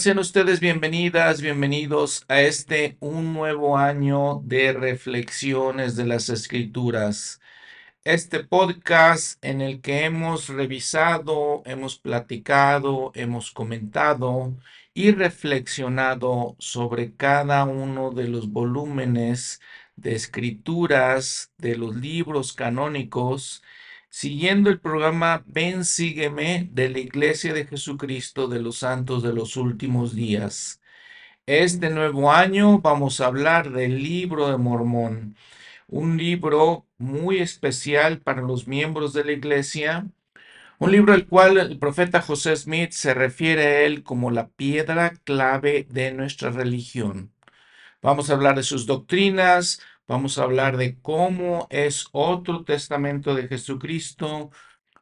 Sean ustedes bienvenidas, bienvenidos a este un nuevo año de reflexiones de las escrituras. Este podcast en el que hemos revisado, hemos platicado, hemos comentado y reflexionado sobre cada uno de los volúmenes de escrituras de los libros canónicos siguiendo el programa Ven, sígueme de la Iglesia de Jesucristo de los Santos de los Últimos Días. Este nuevo año vamos a hablar del libro de Mormón, un libro muy especial para los miembros de la Iglesia, un libro al cual el profeta José Smith se refiere a él como la piedra clave de nuestra religión. Vamos a hablar de sus doctrinas, Vamos a hablar de cómo es otro testamento de Jesucristo.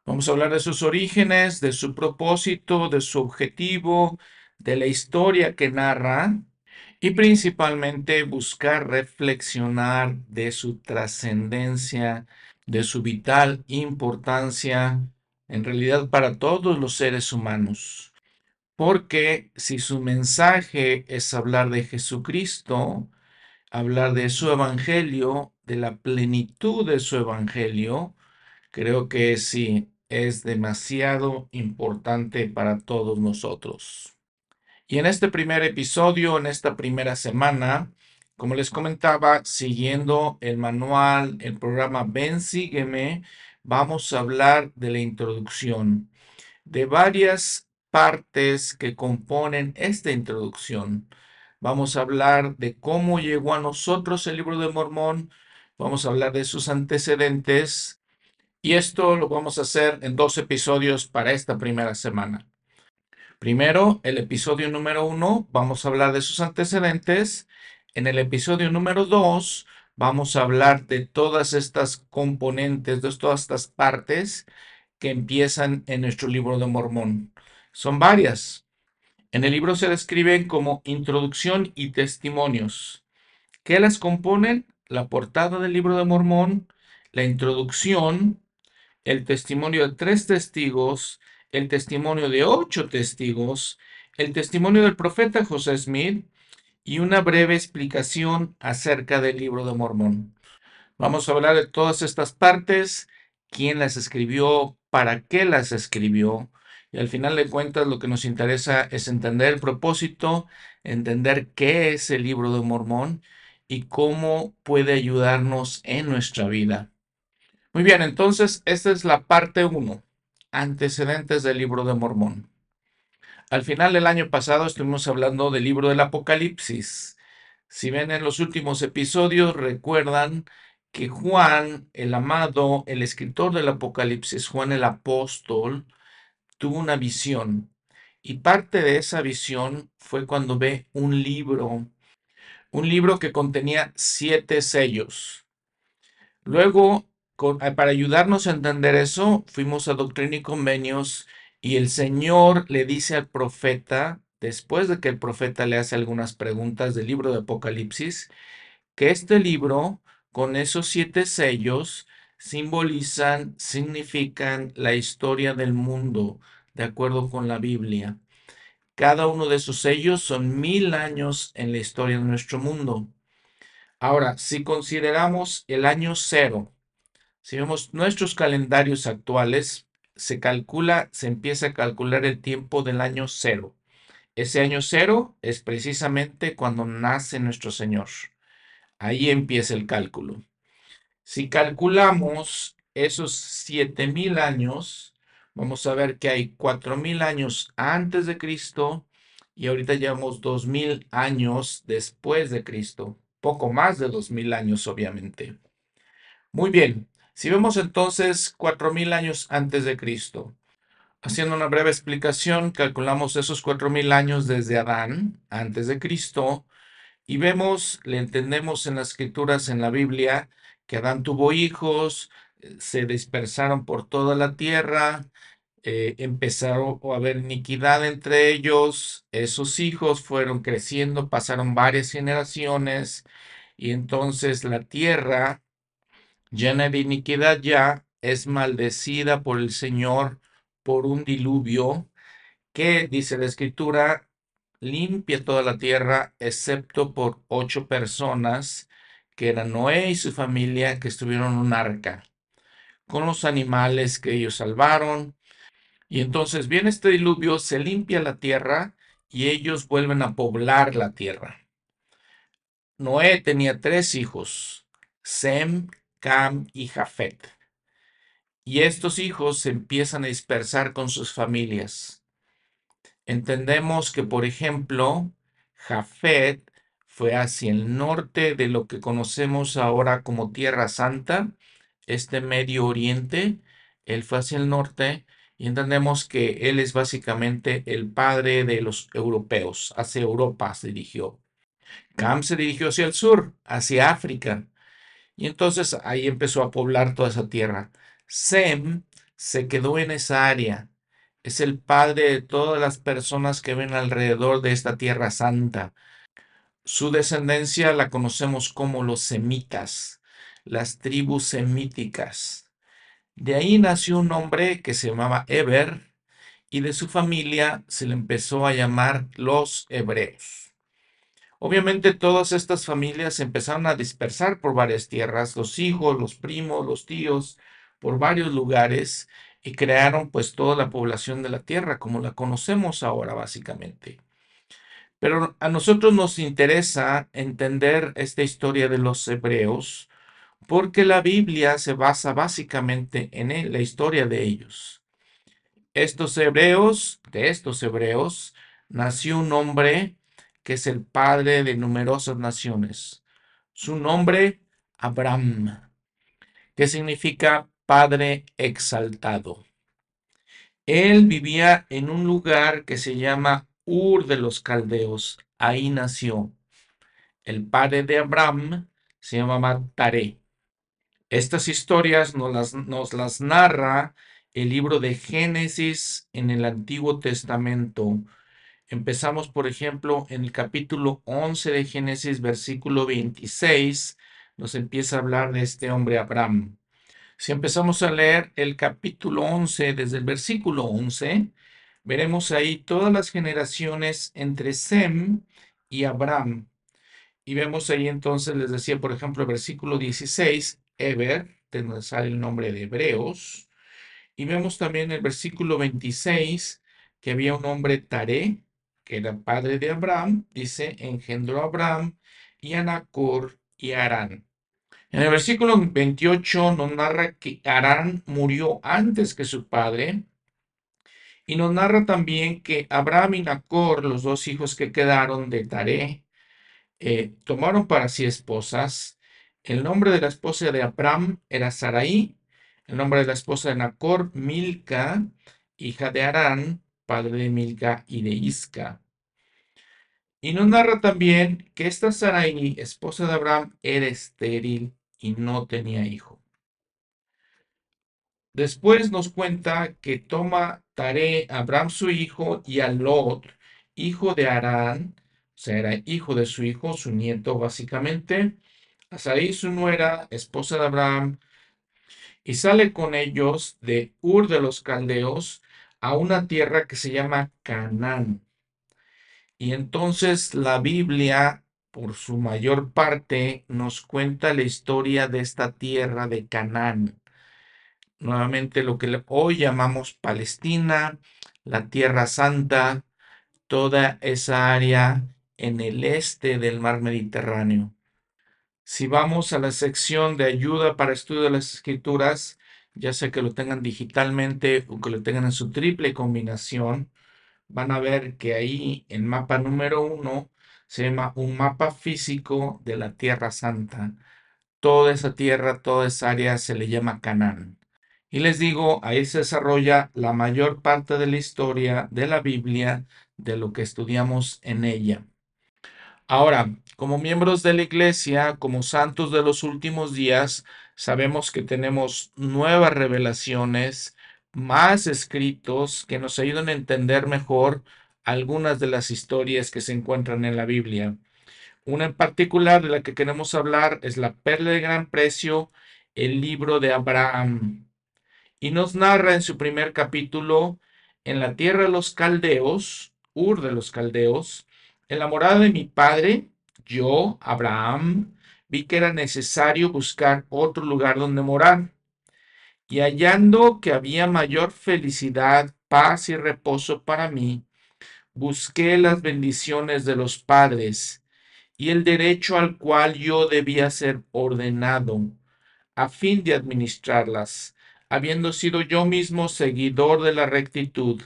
Vamos a hablar de sus orígenes, de su propósito, de su objetivo, de la historia que narra y principalmente buscar reflexionar de su trascendencia, de su vital importancia, en realidad para todos los seres humanos. Porque si su mensaje es hablar de Jesucristo, hablar de su evangelio, de la plenitud de su evangelio, creo que sí, es demasiado importante para todos nosotros. Y en este primer episodio, en esta primera semana, como les comentaba, siguiendo el manual, el programa Ven, sígueme, vamos a hablar de la introducción, de varias partes que componen esta introducción. Vamos a hablar de cómo llegó a nosotros el libro de Mormón. Vamos a hablar de sus antecedentes. Y esto lo vamos a hacer en dos episodios para esta primera semana. Primero, el episodio número uno, vamos a hablar de sus antecedentes. En el episodio número dos, vamos a hablar de todas estas componentes, de todas estas partes que empiezan en nuestro libro de Mormón. Son varias, en el libro se describen como introducción y testimonios. ¿Qué las componen? La portada del libro de Mormón, la introducción, el testimonio de tres testigos, el testimonio de ocho testigos, el testimonio del profeta José Smith y una breve explicación acerca del libro de Mormón. Vamos a hablar de todas estas partes, quién las escribió, para qué las escribió, y al final de cuentas lo que nos interesa es entender el propósito, entender qué es el libro de Mormón y cómo puede ayudarnos en nuestra vida. Muy bien, entonces esta es la parte 1, antecedentes del libro de Mormón. Al final del año pasado estuvimos hablando del libro del Apocalipsis. Si ven en los últimos episodios, recuerdan que Juan, el amado, el escritor del Apocalipsis, Juan el apóstol, tuvo una visión y parte de esa visión fue cuando ve un libro, un libro que contenía siete sellos. Luego, eh, para ayudarnos a entender eso, fuimos a Doctrina y Convenios y el Señor le dice al profeta, después de que el profeta le hace algunas preguntas del libro de Apocalipsis, que este libro, con esos siete sellos, simbolizan, significan la historia del mundo, de acuerdo con la Biblia. Cada uno de esos sellos son mil años en la historia de nuestro mundo. Ahora, si consideramos el año cero, si vemos nuestros calendarios actuales, se calcula, se empieza a calcular el tiempo del año cero. Ese año cero es precisamente cuando nace nuestro Señor. Ahí empieza el cálculo. Si calculamos esos siete mil años, vamos a ver que hay cuatro mil años antes de Cristo y ahorita llevamos dos mil años después de Cristo. Poco más de dos mil años, obviamente. Muy bien. Si vemos entonces cuatro mil años antes de Cristo, haciendo una breve explicación, calculamos esos cuatro mil años desde Adán, antes de Cristo, y vemos, le entendemos en las escrituras, en la Biblia, que Adán tuvo hijos, eh, se dispersaron por toda la tierra, eh, empezaron a haber iniquidad entre ellos, esos hijos fueron creciendo, pasaron varias generaciones y entonces la tierra llena de iniquidad ya es maldecida por el Señor por un diluvio que, dice la escritura, limpia toda la tierra, excepto por ocho personas, que eran Noé y su familia, que estuvieron en un arca, con los animales que ellos salvaron. Y entonces viene este diluvio, se limpia la tierra y ellos vuelven a poblar la tierra. Noé tenía tres hijos, Sem, Cam y Jafet. Y estos hijos se empiezan a dispersar con sus familias. Entendemos que, por ejemplo, Jafet fue hacia el norte de lo que conocemos ahora como Tierra Santa, este Medio Oriente. Él fue hacia el norte y entendemos que él es básicamente el padre de los europeos. Hacia Europa se dirigió. Cam se dirigió hacia el sur, hacia África. Y entonces ahí empezó a poblar toda esa tierra. Sem se quedó en esa área. Es el padre de todas las personas que ven alrededor de esta tierra santa. Su descendencia la conocemos como los semitas, las tribus semíticas. De ahí nació un hombre que se llamaba Eber y de su familia se le empezó a llamar los hebreos. Obviamente todas estas familias se empezaron a dispersar por varias tierras, los hijos, los primos, los tíos, por varios lugares y crearon pues toda la población de la tierra como la conocemos ahora básicamente. Pero a nosotros nos interesa entender esta historia de los hebreos porque la Biblia se basa básicamente en la historia de ellos. Estos hebreos, de estos hebreos, nació un hombre que es el padre de numerosas naciones. Su nombre, Abraham, que significa Padre exaltado. Él vivía en un lugar que se llama Ur de los Caldeos. Ahí nació. El padre de Abraham se llamaba Taré. Estas historias nos las, nos las narra el libro de Génesis en el Antiguo Testamento. Empezamos, por ejemplo, en el capítulo 11 de Génesis, versículo 26, nos empieza a hablar de este hombre Abraham. Si empezamos a leer el capítulo 11, desde el versículo 11, veremos ahí todas las generaciones entre Sem y Abraham. Y vemos ahí entonces, les decía, por ejemplo, el versículo 16, Eber, de donde sale el nombre de Hebreos. Y vemos también el versículo 26 que había un hombre Taré, que era padre de Abraham, dice, engendró a Abraham y a y Arán. En el versículo 28 nos narra que Arán murió antes que su padre y nos narra también que Abraham y Nacor, los dos hijos que quedaron de Taré, eh, tomaron para sí esposas el nombre de la esposa de Abraham era Sarai, el nombre de la esposa de Nacor, Milca, hija de Arán, padre de Milca y de Isca. Y nos narra también que esta Sarai, esposa de Abraham, era estéril y no tenía hijo. Después nos cuenta que toma Tare, Abraham su hijo, y a Lot, hijo de Arán, o sea, era hijo de su hijo, su nieto básicamente, a su nuera, esposa de Abraham, y sale con ellos de Ur de los Caldeos a una tierra que se llama Canaán. Y entonces la Biblia, por su mayor parte, nos cuenta la historia de esta tierra de Canaán. Nuevamente lo que hoy llamamos Palestina, la Tierra Santa, toda esa área en el este del mar Mediterráneo. Si vamos a la sección de ayuda para estudio de las escrituras, ya sea que lo tengan digitalmente o que lo tengan en su triple combinación, van a ver que ahí en mapa número uno se llama un mapa físico de la Tierra Santa. Toda esa tierra, toda esa área se le llama Canaán. Y les digo, ahí se desarrolla la mayor parte de la historia de la Biblia, de lo que estudiamos en ella. Ahora, como miembros de la iglesia, como santos de los últimos días, sabemos que tenemos nuevas revelaciones, más escritos que nos ayudan a entender mejor algunas de las historias que se encuentran en la Biblia. Una en particular de la que queremos hablar es la perla de gran precio, el libro de Abraham. Y nos narra en su primer capítulo, en la tierra de los caldeos, Ur de los caldeos, En la morada de mi padre, yo, Abraham, vi que era necesario buscar otro lugar donde morar. Y hallando que había mayor felicidad, paz y reposo para mí, busqué las bendiciones de los padres y el derecho al cual yo debía ser ordenado, a fin de administrarlas, habiendo sido yo mismo seguidor de la rectitud,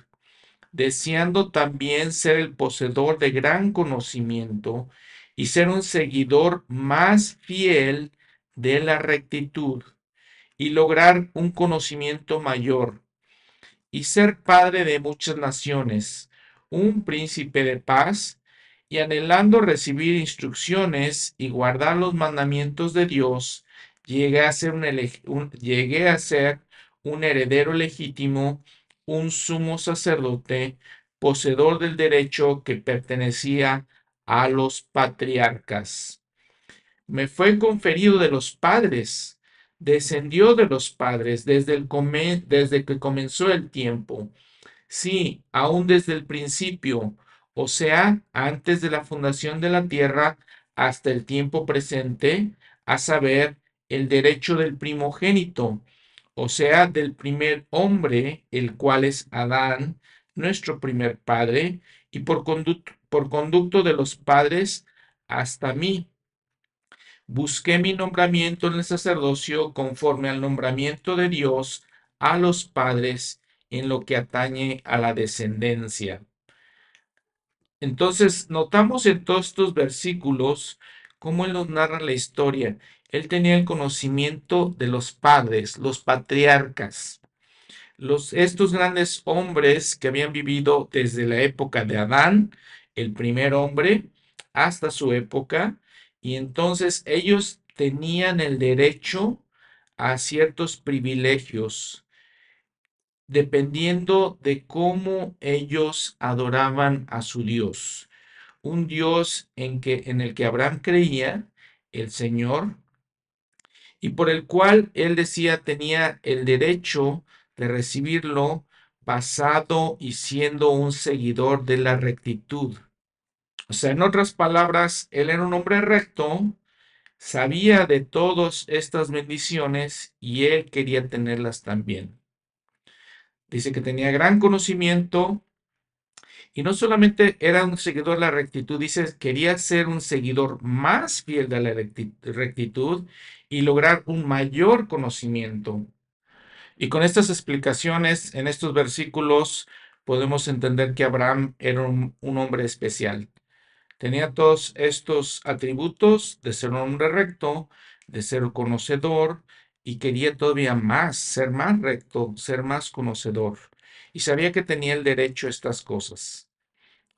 deseando también ser el poseedor de gran conocimiento y ser un seguidor más fiel de la rectitud y lograr un conocimiento mayor y ser padre de muchas naciones, un príncipe de paz, y anhelando recibir instrucciones y guardar los mandamientos de Dios, llegué a ser un, a ser un heredero legítimo, un sumo sacerdote, poseedor del derecho que pertenecía a los patriarcas. Me fue conferido de los padres, descendió de los padres desde, el desde que comenzó el tiempo. Sí, aún desde el principio, o sea, antes de la fundación de la tierra hasta el tiempo presente, a saber, el derecho del primogénito, o sea, del primer hombre, el cual es Adán, nuestro primer padre, y por conducto, por conducto de los padres hasta mí, busqué mi nombramiento en el sacerdocio conforme al nombramiento de Dios a los padres en lo que atañe a la descendencia. Entonces, notamos en todos estos versículos cómo él nos narra la historia. Él tenía el conocimiento de los padres, los patriarcas, los, estos grandes hombres que habían vivido desde la época de Adán, el primer hombre, hasta su época, y entonces ellos tenían el derecho a ciertos privilegios dependiendo de cómo ellos adoraban a su Dios. Un Dios en, que, en el que Abraham creía, el Señor, y por el cual él decía tenía el derecho de recibirlo basado y siendo un seguidor de la rectitud. O sea, en otras palabras, él era un hombre recto, sabía de todas estas bendiciones y él quería tenerlas también. Dice que tenía gran conocimiento y no solamente era un seguidor de la rectitud, dice, quería ser un seguidor más fiel de la rectitud y lograr un mayor conocimiento. Y con estas explicaciones en estos versículos podemos entender que Abraham era un, hombre especial. Tenía todos estos atributos de ser un hombre recto, de ser conocedor y quería todavía más, ser más recto, ser más conocedor. Y sabía que tenía el derecho a estas cosas.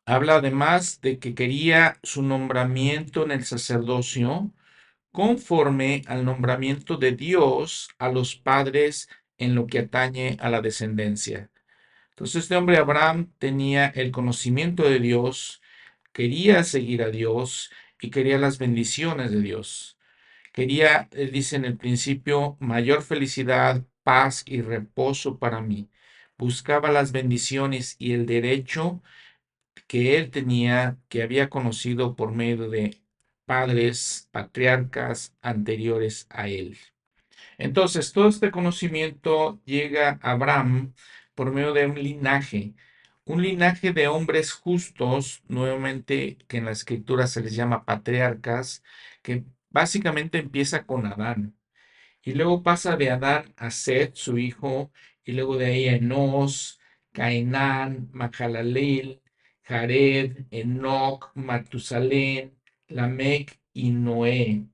Habla además de que quería su nombramiento en el sacerdocio conforme al nombramiento de Dios a los padres en lo que atañe a la descendencia. Entonces este hombre Abraham tenía el conocimiento de Dios, quería seguir a Dios y quería las bendiciones de Dios. Quería, él dice en el principio, mayor felicidad, paz y reposo para mí. Buscaba las bendiciones y el derecho que él tenía, que había conocido por medio de padres, patriarcas anteriores a él. Entonces, todo este conocimiento llega a Abraham por medio de un linaje, un linaje de hombres justos, nuevamente que en la escritura se les llama patriarcas, que básicamente empieza con Adán. Y luego pasa de Adán a Seth, su hijo, y luego de ahí Enos, Cainán, Mahalalel, Jared, Enoch, Matusalén, Lamec y Noé.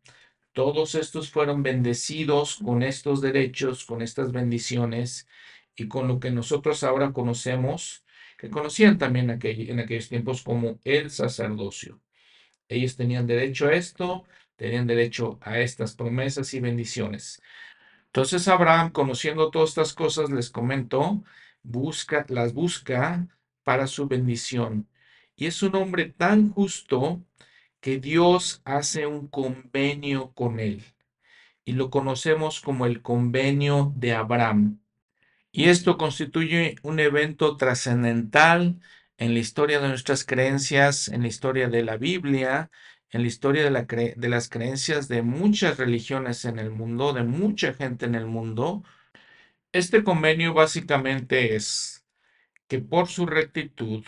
Todos estos fueron bendecidos con estos derechos, con estas bendiciones y con lo que nosotros ahora conocemos que conocían también en aquellos tiempos como el sacerdocio. Ellos tenían derecho a esto, tenían derecho a estas promesas y bendiciones. Entonces Abraham, conociendo todas estas cosas, les comentó, busca, las busca para su bendición. Y es un hombre tan justo que Dios hace un convenio con él. Y lo conocemos como el convenio de Abraham. Y esto constituye un evento trascendental en la historia de nuestras creencias, en la historia de la Biblia, en la historia de, la de las creencias de muchas religiones en el mundo, de mucha gente en el mundo. Este convenio básicamente es que por su rectitud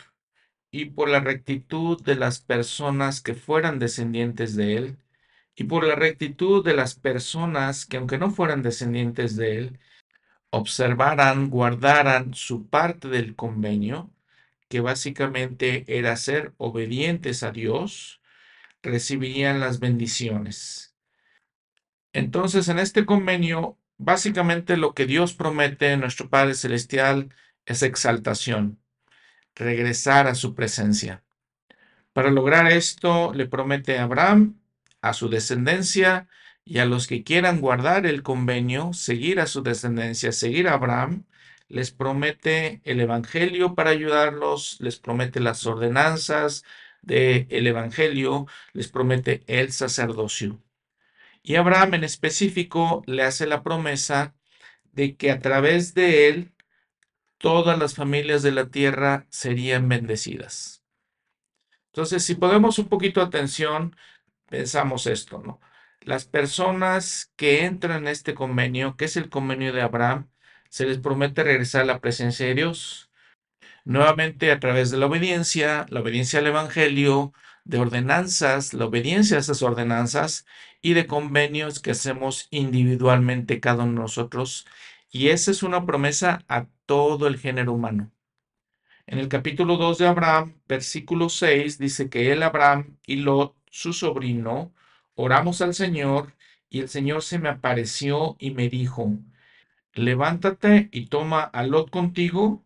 y por la rectitud de las personas que fueran descendientes de él, y por la rectitud de las personas que aunque no fueran descendientes de él, observaran, guardaran su parte del convenio, que básicamente era ser obedientes a Dios, recibirían las bendiciones. Entonces, en este convenio, básicamente lo que Dios promete, nuestro Padre Celestial, es exaltación, regresar a su presencia. Para lograr esto, le promete a Abraham, a su descendencia y a los que quieran guardar el convenio, seguir a su descendencia, seguir a Abraham, les promete el Evangelio para ayudarlos, les promete las ordenanzas del Evangelio, les promete el sacerdocio. Y Abraham en específico le hace la promesa de que a través de él todas las familias de la tierra serían bendecidas. Entonces, si podemos un poquito atención, pensamos esto, ¿no? Las personas que entran en este convenio, que es el convenio de Abraham, se les promete regresar a la presencia de Dios. Nuevamente a través de la obediencia, la obediencia al Evangelio, de ordenanzas, la obediencia a esas ordenanzas y de convenios que hacemos individualmente cada uno de nosotros. Y esa es una promesa a todo el género humano. En el capítulo 2 de Abraham, versículo 6, dice que él, Abraham y Lot, su sobrino, oramos al Señor y el Señor se me apareció y me dijo, levántate y toma a Lot contigo.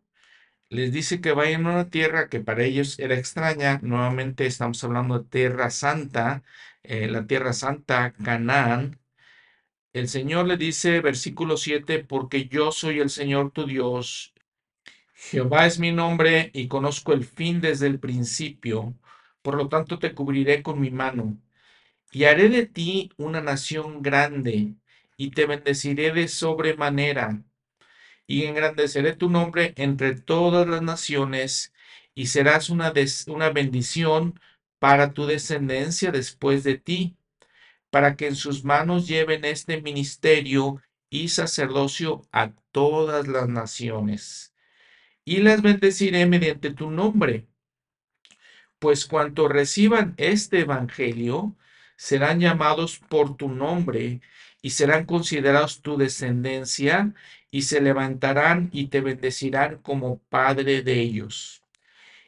Les dice que vayan a una tierra que para ellos era extraña. Nuevamente estamos hablando de tierra santa, eh, la tierra santa, Canaán. El Señor le dice, versículo 7, porque yo soy el Señor tu Dios. Jehová es mi nombre y conozco el fin desde el principio. Por lo tanto te cubriré con mi mano. Y haré de ti una nación grande y te bendeciré de sobremanera, y engrandeceré tu nombre entre todas las naciones, y serás una, una bendición para tu descendencia después de ti, para que en sus manos lleven este ministerio y sacerdocio a todas las naciones. Y las bendeciré mediante tu nombre, pues cuanto reciban este evangelio, serán llamados por tu nombre y serán considerados tu descendencia, y se levantarán y te bendecirán como padre de ellos.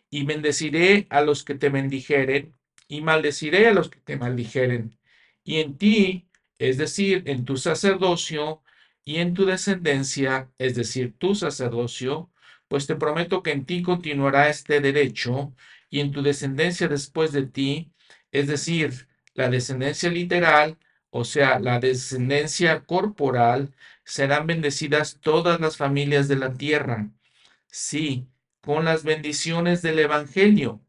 Y bendeciré a los que te bendijeren, y maldeciré a los que te maldijeren. Y en ti, es decir, en tu sacerdocio, y en tu descendencia, es decir, tu sacerdocio, pues te prometo que en ti continuará este derecho, y en tu descendencia después de ti, es decir, la descendencia literal, o sea, la descendencia corporal, serán bendecidas todas las familias de la tierra. Sí, con las bendiciones del Evangelio,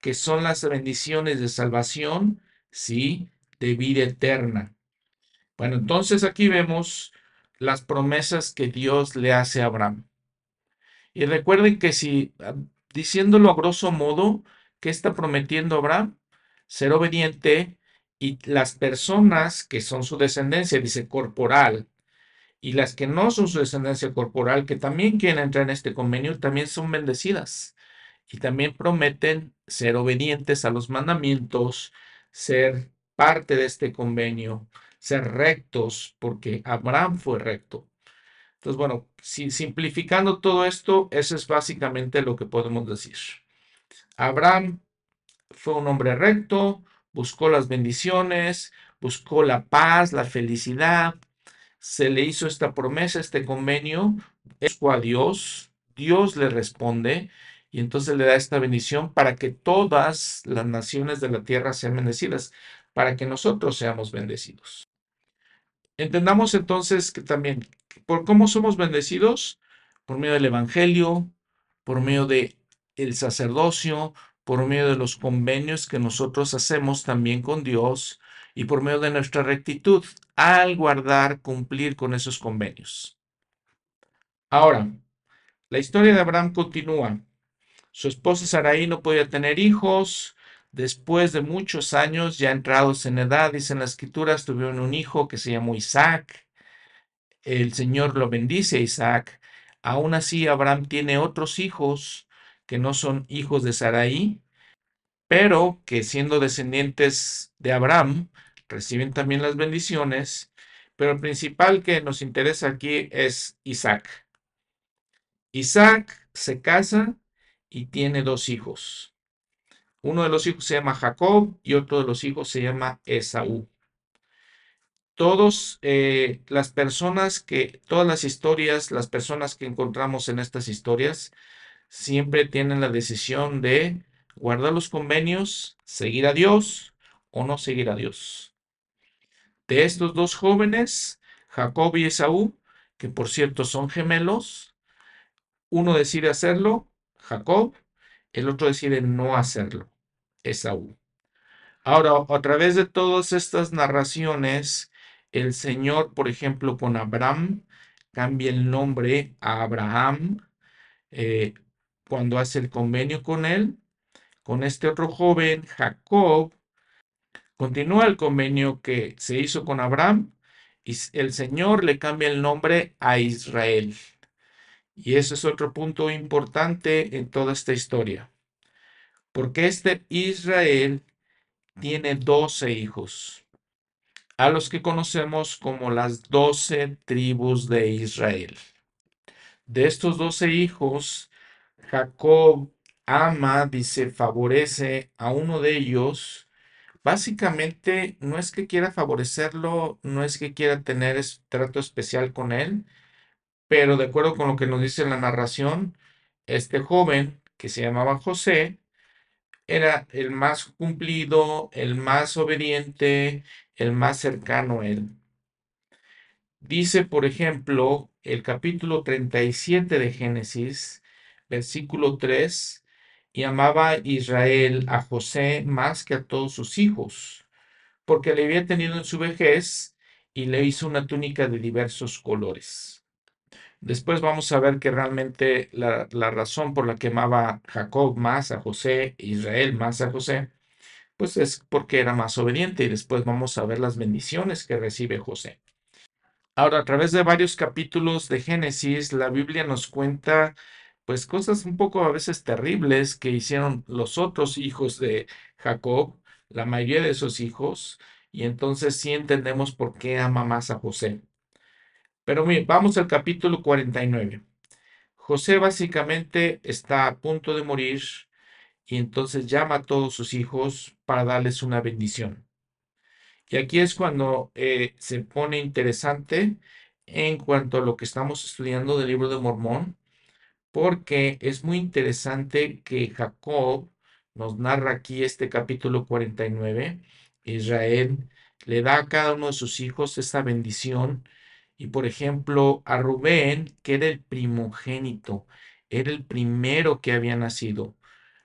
que son las bendiciones de salvación, sí, de vida eterna. Bueno, entonces aquí vemos las promesas que Dios le hace a Abraham. Y recuerden que si, ah, diciéndolo a grosso modo, ¿qué está prometiendo Abraham? Ser obediente y las personas que son su descendencia, dice corporal, y las que no son su descendencia corporal, que también quieren entrar en este convenio, también son bendecidas. Y también prometen ser obedientes a los mandamientos, ser parte de este convenio, ser rectos, porque Abraham fue recto. Entonces, bueno, si, simplificando todo esto, eso es básicamente lo que podemos decir. Abraham fue un hombre recto, buscó las bendiciones, buscó la paz, la felicidad, se le hizo esta promesa, este convenio, buscó a Dios, Dios le responde y entonces le da esta bendición para que todas las naciones de la tierra sean bendecidas, para que nosotros seamos bendecidos. Entendamos entonces que también, ¿por cómo somos bendecidos? Por medio del Evangelio, por medio del el sacerdocio, por medio de los convenios que nosotros hacemos también con Dios y por medio de nuestra rectitud al guardar, cumplir con esos convenios. Ahora, la historia de Abraham continúa. Su esposa Sarai no podía tener hijos. Después de muchos años, ya entrados en edad, dicen las escrituras, tuvieron un hijo que se llamó Isaac. El Señor lo bendice a Isaac. Aún así, Abraham tiene otros hijos que no son hijos de Sarai, pero que siendo descendientes de Abraham, reciben también las bendiciones. Pero el principal que nos interesa aquí es Isaac. Isaac se casa y tiene dos hijos. Uno de los hijos se llama Jacob y otro de los hijos se llama Esaú. Todos eh, las personas que, todas las historias, las personas que encontramos en estas historias, siempre tienen la decisión de guardar los convenios, seguir a Dios o no seguir a Dios. De estos dos jóvenes, Jacob y Esaú, que por cierto son gemelos, uno decide hacerlo, Jacob, el otro decide no hacerlo, Esaú. Ahora, a través de todas estas narraciones, el Señor, por ejemplo, con Abraham, cambia el nombre a Abraham eh, cuando hace el convenio con él. Con este otro joven, Jacob, continúa el convenio que se hizo con Abraham y el Señor le cambia el nombre a Israel. Y ese es otro punto importante en toda esta historia. Porque este Israel tiene doce hijos, a los que conocemos como las doce tribus de Israel. De estos doce hijos, Jacob ama, dice, favorece a uno de ellos. Básicamente, no es que quiera favorecerlo, no es que quiera tener trato especial con él, pero de acuerdo con lo que nos dice la narración, este joven que se llamaba José era el más cumplido, el más obediente, el más cercano a él. Dice, por ejemplo, el capítulo 37 de Génesis, versículo 3, y amaba Israel a José más que a todos sus hijos, porque le había tenido en su vejez y le hizo una túnica de diversos colores. Después vamos a ver que realmente la, razón por la que amaba Jacob más a José, Israel más a José, pues es porque era más obediente y después vamos a ver las bendiciones que recibe José. Ahora, a través de varios capítulos de Génesis, la Biblia nos cuenta pues cosas un poco a veces terribles que hicieron los otros hijos de Jacob, la mayoría de esos hijos, y entonces sí entendemos por qué ama más a José. Pero vamos al capítulo 49. José básicamente está a punto de morir y entonces llama a todos sus hijos para darles una bendición. Y aquí es cuando eh, se pone interesante en cuanto a lo que estamos estudiando del libro de Mormón, porque es muy interesante que Jacob nos narra aquí este capítulo 49. Israel le da a cada uno de sus hijos esta bendición y por ejemplo, a Rubén, que era el primogénito, era el primero que había nacido.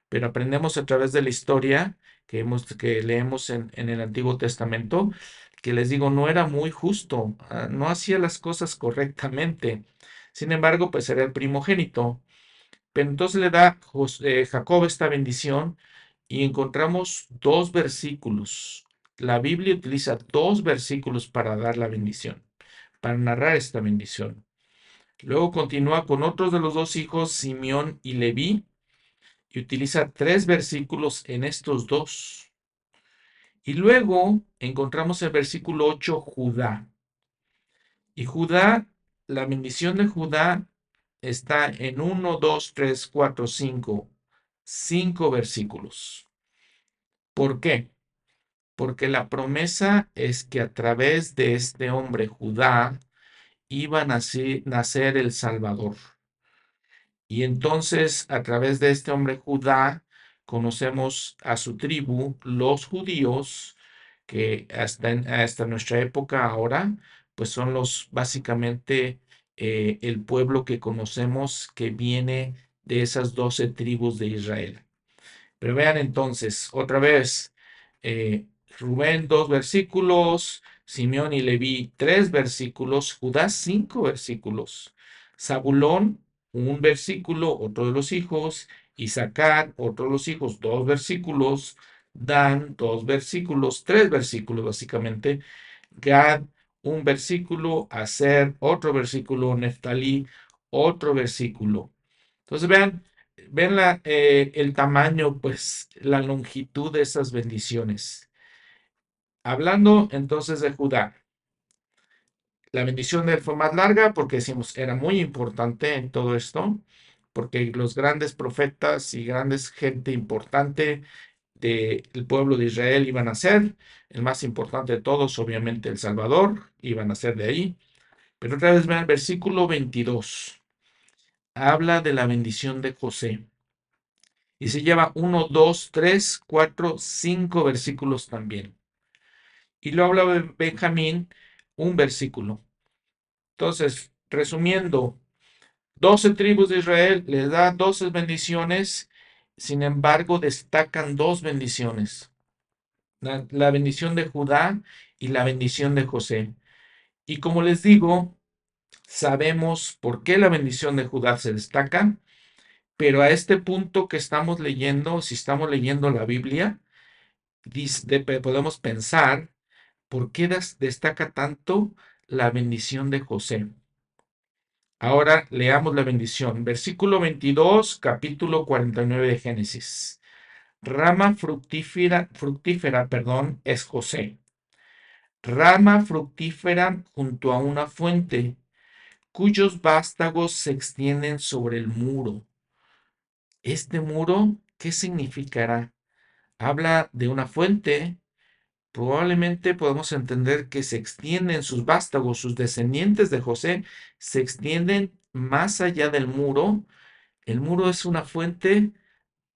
Pero aprendemos a través de la historia que, hemos, que leemos en, en el Antiguo Testamento, que les digo, no era muy justo, ah, no hacía las cosas correctamente. Sin embargo, pues era el primogénito. Pero entonces le da eh, Jacob esta bendición y encontramos dos versículos. La Biblia utiliza dos versículos para dar la bendición para narrar esta bendición. Luego continúa con otros de los dos hijos, Simeón y Leví, y utiliza tres versículos en estos dos. Y luego encontramos el versículo 8, Judá. Y Judá, la bendición de Judá está en 1, 2, 3, 4, 5, cinco versículos. ¿Por qué? porque la promesa es que a través de este hombre Judá iba a nacer, el Salvador. Y entonces a través de este hombre Judá conocemos a su tribu, los judíos, que hasta, hasta nuestra época ahora, pues son los básicamente eh, el pueblo que conocemos que viene de esas doce tribus de Israel. Pero vean entonces, otra vez, eh, Rubén dos versículos, Simeón y Leví tres versículos, Judá cinco versículos, Zabulón un versículo, otro de los hijos, y sacar otros los hijos, dos versículos, Dan, dos versículos, tres versículos básicamente, Gad, un versículo, Hacer, otro versículo, Neftalí, otro versículo. Entonces vean, ven la, eh, el tamaño, pues la longitud de esas bendiciones. Hablando entonces de Judá, la bendición de él fue más larga porque decimos era muy importante en todo esto, porque los grandes profetas y grandes gente importante del pueblo de Israel iban a ser, el más importante de todos, obviamente el Salvador, iban a ser de ahí. Pero otra vez vean el versículo 22. Habla de la bendición de José. Y se lleva uno, dos, tres, cuatro, cinco versículos también. Y lo habla Benjamín, un versículo. Entonces, resumiendo, doce tribus de Israel les da doce bendiciones, sin embargo, destacan dos bendiciones. La, bendición de Judá y la bendición de José. Y como les digo, sabemos por qué la bendición de Judá se destaca, pero a este punto que estamos leyendo, si estamos leyendo la Biblia, podemos pensar por qué destaca tanto la bendición de José. Ahora leamos la bendición. Versículo 22, capítulo 49 de Génesis. Rama fructífera, fructífera, perdón, es José. Rama fructífera junto a una fuente, cuyos vástagos se extienden sobre el muro. Este muro, ¿qué significará? Habla de una fuente probablemente podemos entender que se extienden sus vástagos, sus descendientes de José, se extienden más allá del muro. El muro es una fuente,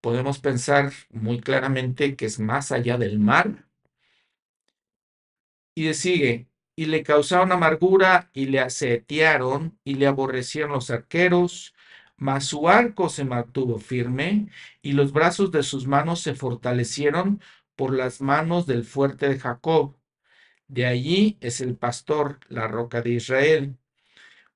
podemos pensar muy claramente que es más allá del mar. Y sigue, y le causaron amargura y le asetearon y le aborrecieron los arqueros, mas su arco se mantuvo firme y los brazos de sus manos se fortalecieron por las manos del fuerte de Jacob. De allí es el pastor, la roca de Israel.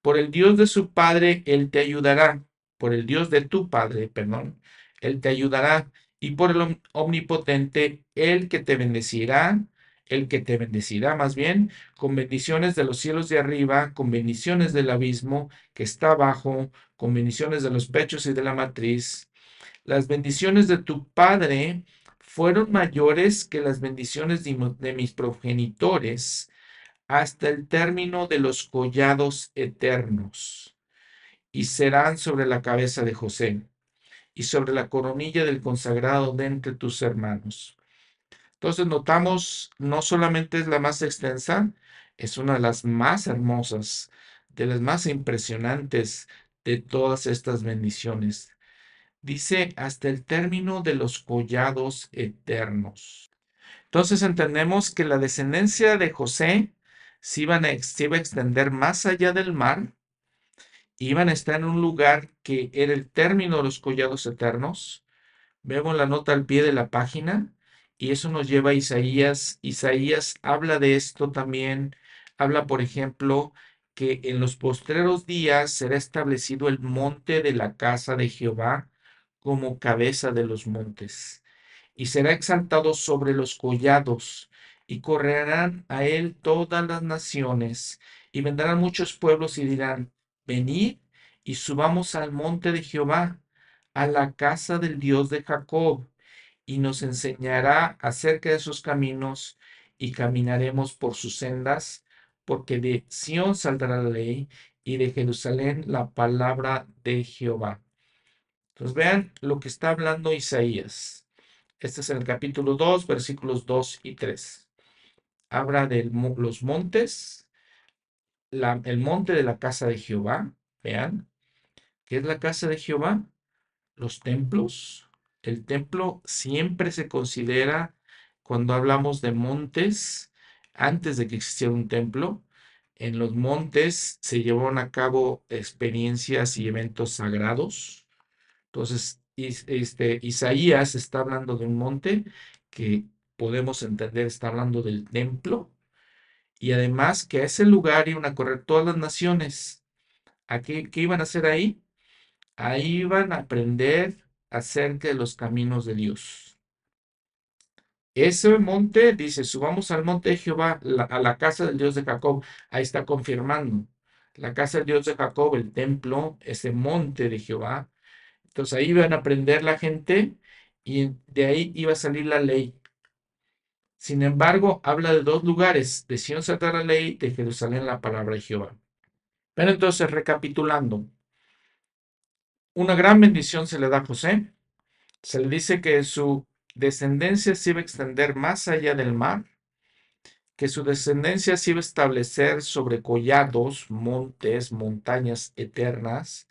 Por el Dios de su padre, él te ayudará. Por el Dios de tu padre, perdón, él te ayudará. Y por el omnipotente, el que te bendecirá, el que te bendecirá más bien, con bendiciones de los cielos de arriba, con bendiciones del abismo que está abajo, con bendiciones de los pechos y de la matriz. Las bendiciones de tu padre fueron mayores que las bendiciones de, mis progenitores hasta el término de los collados eternos, y serán sobre la cabeza de José y sobre la coronilla del consagrado de entre tus hermanos. Entonces notamos, no solamente es la más extensa, es una de las más hermosas, de las más impresionantes de todas estas bendiciones. Dice hasta el término de los collados eternos. Entonces entendemos que la descendencia de José se, iba a extender más allá del mar, iban a estar en un lugar que era el término de los collados eternos. Vemos la nota al pie de la página y eso nos lleva a Isaías. Isaías habla de esto también. Habla, por ejemplo, que en los postreros días será establecido el monte de la casa de Jehová como cabeza de los montes, y será exaltado sobre los collados, y correrán a él todas las naciones, y vendrán muchos pueblos y dirán, venid y subamos al monte de Jehová, a la casa del Dios de Jacob, y nos enseñará acerca de sus caminos, y caminaremos por sus sendas, porque de Sión saldrá la ley, y de Jerusalén la palabra de Jehová. Entonces vean lo que está hablando Isaías. Este es en el capítulo 2, versículos 2 y 3. Habla de los montes, el monte de la casa de Jehová. Vean, ¿qué es la casa de Jehová? Los templos. El templo siempre se considera, cuando hablamos de montes, antes de que existiera un templo, en los montes se llevaron a cabo experiencias y eventos sagrados entonces, este, Isaías está hablando de un monte que podemos entender, está hablando del templo, y además que a ese lugar iban a correr todas las naciones. ¿A qué, iban a hacer ahí? Ahí iban a aprender acerca de los caminos de Dios. Ese monte, dice, subamos al monte de Jehová, a la casa del Dios de Jacob. Ahí está confirmando. La casa del Dios de Jacob, el templo, ese monte de Jehová. Entonces ahí iban a aprender la gente y de ahí iba a salir la ley. Sin embargo, habla de dos lugares, de Sion saldrá la ley, de Jerusalén la palabra de Jehová. Pero entonces, recapitulando, una gran bendición se le da a José. Se le dice que su descendencia se iba a extender más allá del mar, que su descendencia se iba a establecer sobre collados, montes, montañas eternas,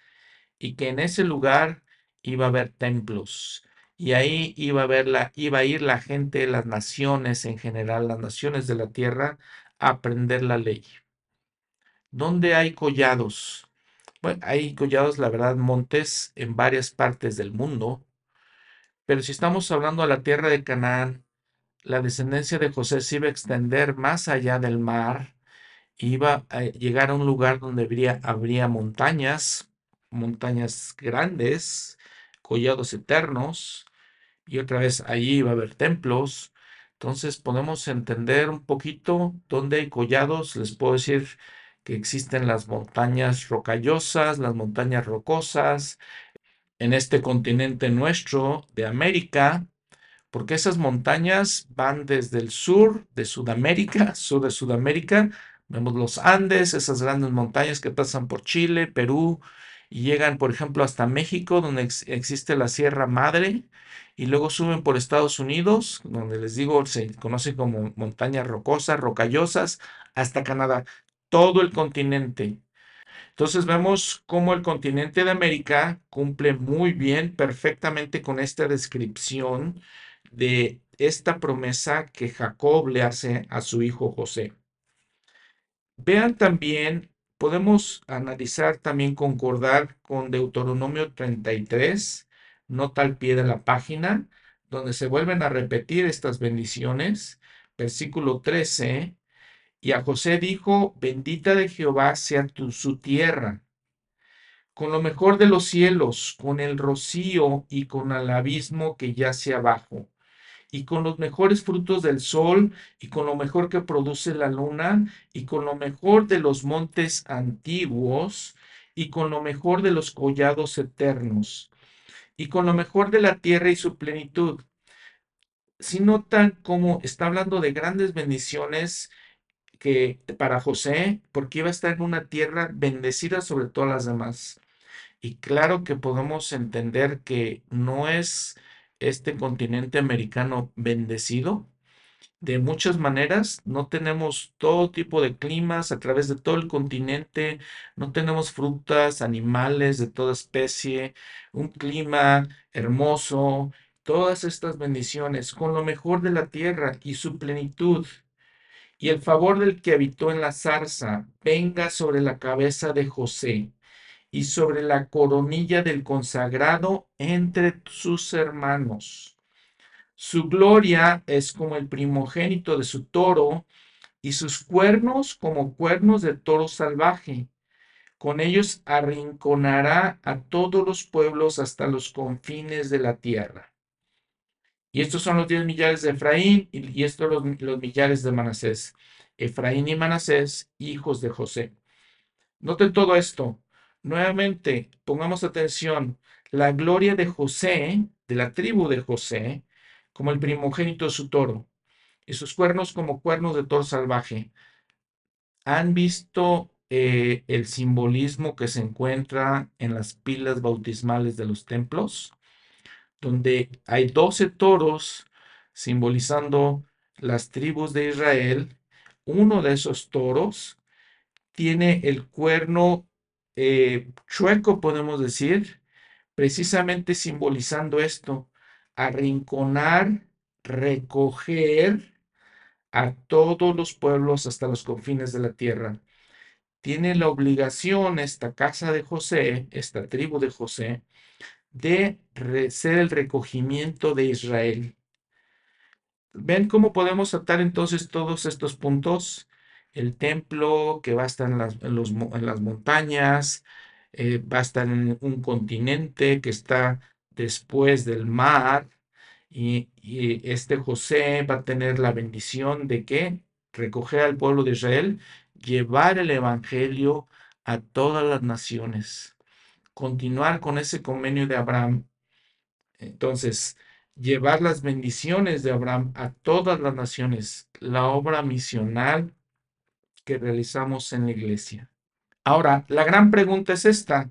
y que en ese lugar iba a haber templos y ahí iba a, ver la, iba a ir la gente, las naciones en general, las naciones de la tierra, a aprender la ley. ¿Dónde hay collados? Bueno, hay collados, la verdad, montes en varias partes del mundo, pero si estamos hablando de la tierra de Canaán, la descendencia de José se iba a extender más allá del mar, iba a llegar a un lugar donde habría, habría montañas, montañas grandes, collados eternos, y otra vez allí va a haber templos. Entonces podemos entender un poquito dónde hay collados. Les puedo decir que existen las montañas rocallosas, las montañas rocosas en este continente nuestro de América, porque esas montañas van desde el sur de Sudamérica, sur de Sudamérica, vemos los Andes, esas grandes montañas que pasan por Chile, Perú, y llegan, por ejemplo, hasta México, donde existe la Sierra Madre, y luego suben por Estados Unidos, donde les digo, se conoce como montañas rocosas, rocallosas, hasta Canadá, todo el continente. Entonces vemos cómo el continente de América cumple muy bien, perfectamente con esta descripción de esta promesa que Jacob le hace a su hijo José. Vean también podemos analizar también concordar con Deuteronomio 33, nota al pie de la página, donde se vuelven a repetir estas bendiciones. Versículo 13, y a José dijo, bendita de Jehová sea tu, su tierra, con lo mejor de los cielos, con el rocío y con el abismo que yace abajo y con los mejores frutos del sol, y con lo mejor que produce la luna, y con lo mejor de los montes antiguos, y con lo mejor de los collados eternos, y con lo mejor de la tierra y su plenitud. Si notan cómo está hablando de grandes bendiciones que para José, porque iba a estar en una tierra bendecida sobre todas las demás. Y claro que podemos entender que no es este continente americano bendecido de muchas maneras. No tenemos todo tipo de climas a través de todo el continente. No tenemos frutas, animales de toda especie, un clima hermoso, todas estas bendiciones con lo mejor de la tierra y su plenitud. Y el favor del que habitó en la zarza venga sobre la cabeza de José y sobre la coronilla del consagrado entre sus hermanos. Su gloria es como el primogénito de su toro y sus cuernos como cuernos de toro salvaje. Con ellos arrinconará a todos los pueblos hasta los confines de la tierra. Y estos son los diez millares de Efraín y estos los, los millares de Manasés. Efraín y Manasés, hijos de José. Noten todo esto. Nuevamente, pongamos atención, la gloria de José, de la tribu de José, como el primogénito de su toro, y sus cuernos como cuernos de toro salvaje. ¿Han visto eh, el simbolismo que se encuentra en las pilas bautismales de los templos? Donde hay doce toros simbolizando las tribus de Israel. Uno de esos toros tiene el cuerno eh, chueco, podemos decir, precisamente simbolizando esto, arrinconar, recoger a todos los pueblos hasta los confines de la tierra. Tiene la obligación esta casa de José, esta tribu de José, de ser el recogimiento de Israel. ¿Ven cómo podemos atar entonces todos estos puntos? El templo que va a estar en las, las montañas, eh, va a estar en un continente que está después del mar y este José va a tener la bendición de que recoger al pueblo de Israel, llevar el evangelio a todas las naciones, continuar con ese convenio de Abraham. Entonces, llevar las bendiciones de Abraham a todas las naciones, la obra misional que realizamos en la iglesia. Ahora, la gran pregunta es esta.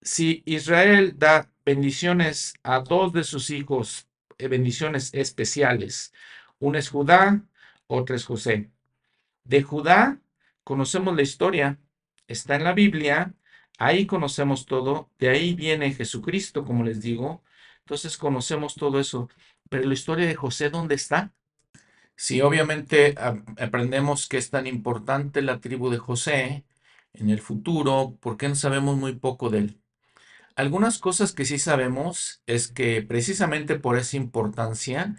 Si Israel da bendiciones a dos de sus hijos, eh, bendiciones especiales, uno es Judá, otro es José. De Judá conocemos la historia, está en la Biblia, ahí conocemos todo, de ahí viene Jesucristo, como les digo, entonces conocemos todo eso. Pero la historia de José, ¿dónde está? Si obviamente aprendemos que es tan importante la tribu de José en el futuro, ¿por qué no sabemos muy poco de él? Algunas cosas que sí sabemos es que precisamente por esa importancia,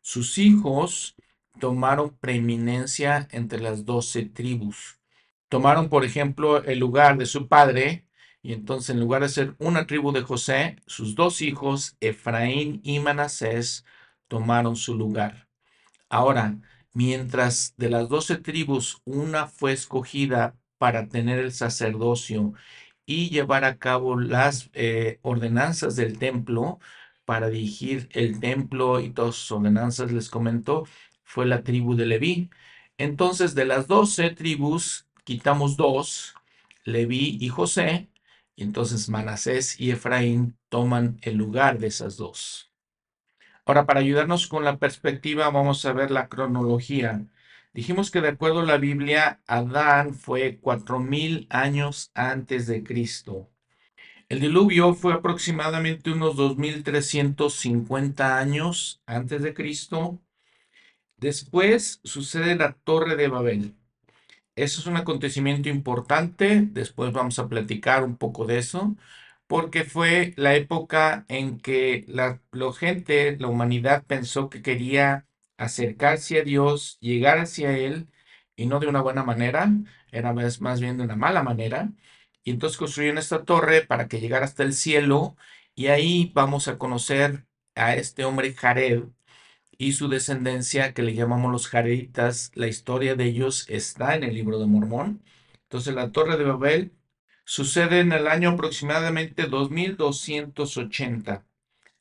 sus hijos tomaron preeminencia entre las doce tribus. Tomaron, por ejemplo, el lugar de su padre, y entonces en lugar de ser una tribu de José, sus dos hijos, Efraín y Manasés, tomaron su lugar. Ahora, mientras de las doce tribus una fue escogida para tener el sacerdocio y llevar a cabo las eh, ordenanzas del templo, para dirigir el templo y todas sus ordenanzas, les comento, fue la tribu de Leví. Entonces, de las doce tribus, quitamos dos, Leví y José, y entonces Manasés y Efraín toman el lugar de esas dos. Ahora, para ayudarnos con la perspectiva, vamos a ver la cronología. Dijimos que de acuerdo a la Biblia, Adán fue cuatro mil años antes de Cristo. El diluvio fue aproximadamente unos 2350 años antes de Cristo. Después sucede la Torre de Babel. Eso es un acontecimiento importante, después vamos a platicar un poco de eso, porque fue la época en que la, gente, la humanidad pensó que quería acercarse a Dios, llegar hacia Él, y no de una buena manera, era más, más bien de una mala manera. Y entonces construyeron esta torre para que llegara hasta el cielo, y ahí vamos a conocer a este hombre Jared, y su descendencia, que le llamamos los Jareditas, la historia de ellos está en el libro de Mormón. Entonces la Torre de Babel sucede en el año aproximadamente 2280.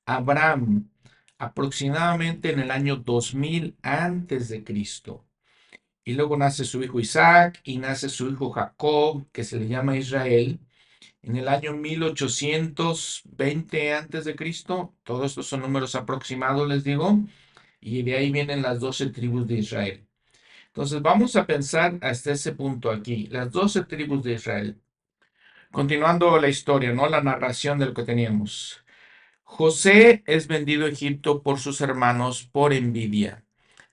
Abraham, aproximadamente en el año 2000 antes de Cristo. Y luego nace su hijo Isaac y nace su hijo Jacob, que se le llama Israel, en el año 1820 antes de Cristo. Todos estos son números aproximados, les digo y de ahí vienen las doce tribus de Israel. Entonces vamos a pensar hasta ese punto aquí, las doce tribus de Israel. Continuando la historia, ¿no? La narración de lo que teníamos. José es vendido a Egipto por sus hermanos por envidia.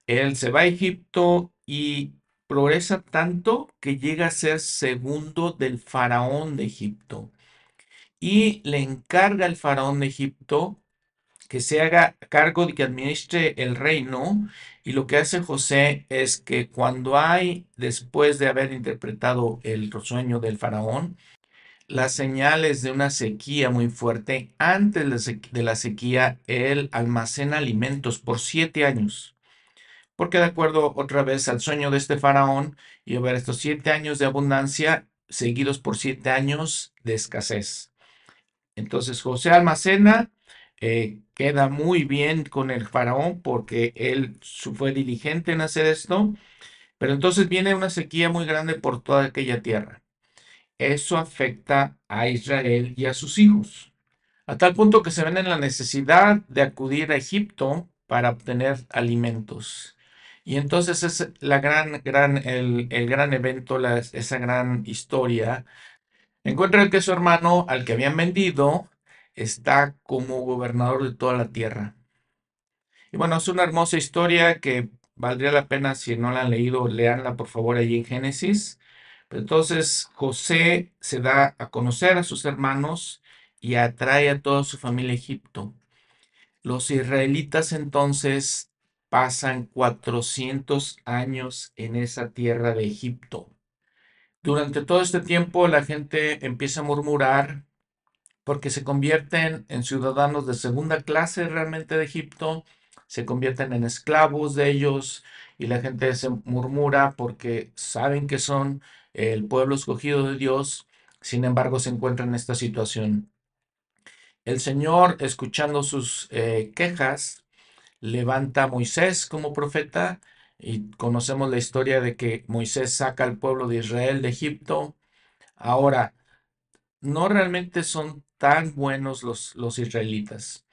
Él se va a Egipto y progresa tanto que llega a ser segundo del faraón de Egipto. Y le encarga al faraón de Egipto que se haga cargo de que administre el reino. Y lo que hace José es que cuando hay, después de haber interpretado el sueño del faraón, las señales de una sequía muy fuerte, antes de la sequía, él almacena alimentos por siete años. Porque de acuerdo otra vez al sueño de este faraón, y a ver estos siete años de abundancia seguidos por siete años de escasez. Entonces José almacena eh, queda muy bien con el faraón porque él fue diligente en hacer esto, pero entonces viene una sequía muy grande por toda aquella tierra. Eso afecta a Israel y a sus hijos, a tal punto que se ven en la necesidad de acudir a Egipto para obtener alimentos. Y entonces es la gran, gran, el, gran evento, esa gran historia. Encuentran que su hermano, al que habían vendido, está como gobernador de toda la tierra. Y bueno, es una hermosa historia que valdría la pena, si no la han leído, leanla por favor allí en Génesis. Entonces José se da a conocer a sus hermanos y atrae a toda su familia a Egipto. Los israelitas entonces pasan 400 años en esa tierra de Egipto. Durante todo este tiempo la gente empieza a murmurar porque se convierten en ciudadanos de segunda clase realmente de Egipto, se convierten en esclavos de ellos y la gente se murmura porque saben que son el pueblo escogido de Dios, sin embargo se encuentran en esta situación. El Señor, escuchando sus eh, quejas, levanta a Moisés como profeta y conocemos la historia de que Moisés saca al pueblo de Israel de Egipto. Ahora, no realmente son tan buenos los, los israelitas.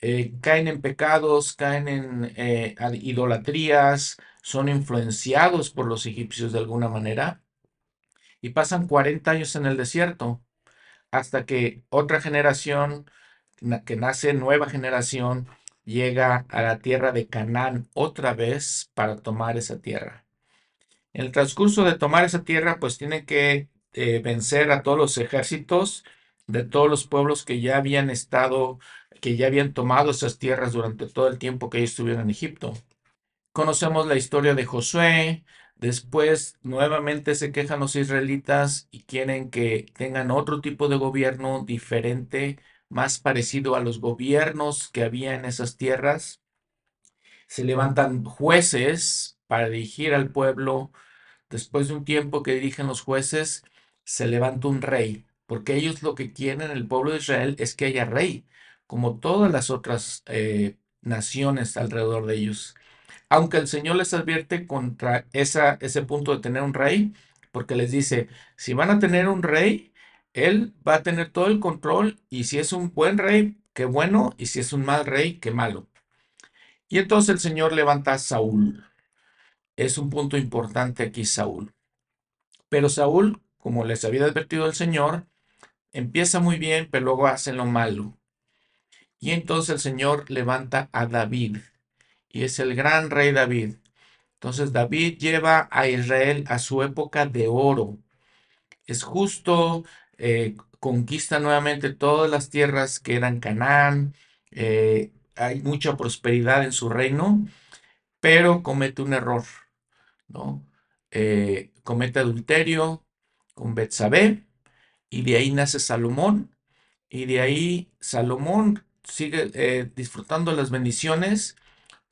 Eh, caen en pecados, caen en eh, idolatrías, son influenciados por los egipcios de alguna manera y pasan 40 años en el desierto hasta que otra generación, que nace nueva generación, llega a la tierra de Canaán otra vez para tomar esa tierra. En el transcurso de tomar esa tierra, pues tiene que eh, vencer a todos los ejércitos de todos los pueblos que ya habían estado, que ya habían tomado esas tierras durante todo el tiempo que ellos estuvieron en Egipto. Conocemos la historia de Josué, después nuevamente se quejan los israelitas y quieren que tengan otro tipo de gobierno diferente, más parecido a los gobiernos que había en esas tierras. Se levantan jueces para dirigir al pueblo. Después de un tiempo que dirigen los jueces, se levanta un rey, porque ellos lo que quieren, el pueblo de Israel, es que haya rey, como todas las otras eh, naciones alrededor de ellos. Aunque el Señor les advierte contra ese punto de tener un rey, porque les dice, si van a tener un rey, él va a tener todo el control y si es un buen rey, qué bueno, y si es un mal rey, qué malo. Y entonces el Señor levanta a Saúl. Es un punto importante aquí Saúl. Pero Saúl, como les había advertido el Señor, empieza muy bien, pero luego hace lo malo. Y entonces el Señor levanta a David, y es el gran rey David. Entonces David lleva a Israel a su época de oro. Es justo, eh, conquista nuevamente todas las tierras que eran Canaán, eh, hay mucha prosperidad en su reino, pero comete un error, ¿no? Eh, comete adulterio con Betsabé, y de ahí nace Salomón, y de ahí Salomón sigue disfrutando las bendiciones,